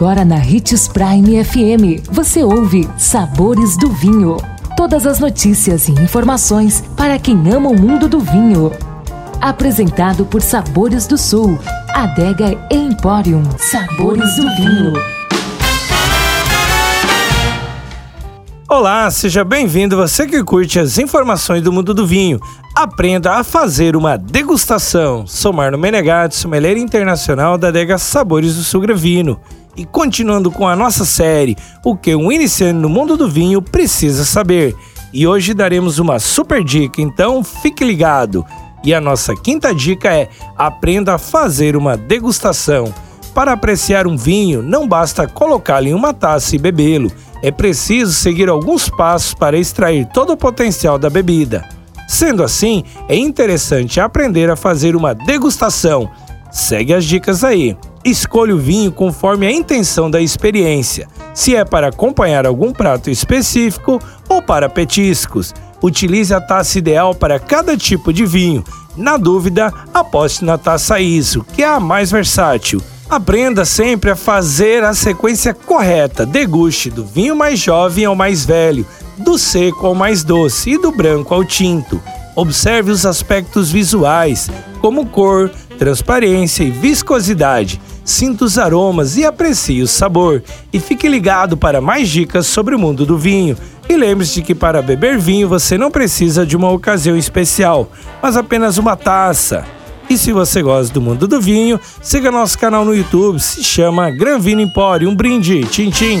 Agora na Ritz Prime FM, você ouve Sabores do Vinho. Todas as notícias e informações para quem ama o mundo do vinho. Apresentado por Sabores do Sul, Adega Emporium. Sabores do Vinho. Olá, seja bem-vindo você que curte as informações do mundo do vinho. Aprenda a fazer uma degustação. Sou Marno Menegatti, sommelier internacional da adega Sabores do Sul Gravino. E continuando com a nossa série, o que um iniciante no mundo do vinho precisa saber. E hoje daremos uma super dica, então fique ligado. E a nossa quinta dica é: aprenda a fazer uma degustação. Para apreciar um vinho, não basta colocá-lo em uma taça e bebê-lo. É preciso seguir alguns passos para extrair todo o potencial da bebida. Sendo assim, é interessante aprender a fazer uma degustação. Segue as dicas aí. Escolha o vinho conforme a intenção da experiência, se é para acompanhar algum prato específico ou para petiscos. Utilize a taça ideal para cada tipo de vinho. Na dúvida, aposte na taça ISO, que é a mais versátil. Aprenda sempre a fazer a sequência correta. Deguste do vinho mais jovem ao mais velho, do seco ao mais doce e do branco ao tinto. Observe os aspectos visuais, como cor, transparência e viscosidade. Sinta os aromas e aprecie o sabor. E fique ligado para mais dicas sobre o mundo do vinho. E lembre-se que para beber vinho você não precisa de uma ocasião especial, mas apenas uma taça. E se você gosta do mundo do vinho, siga nosso canal no YouTube, se chama Gran Vino Empório. Um brinde, tchim tchim!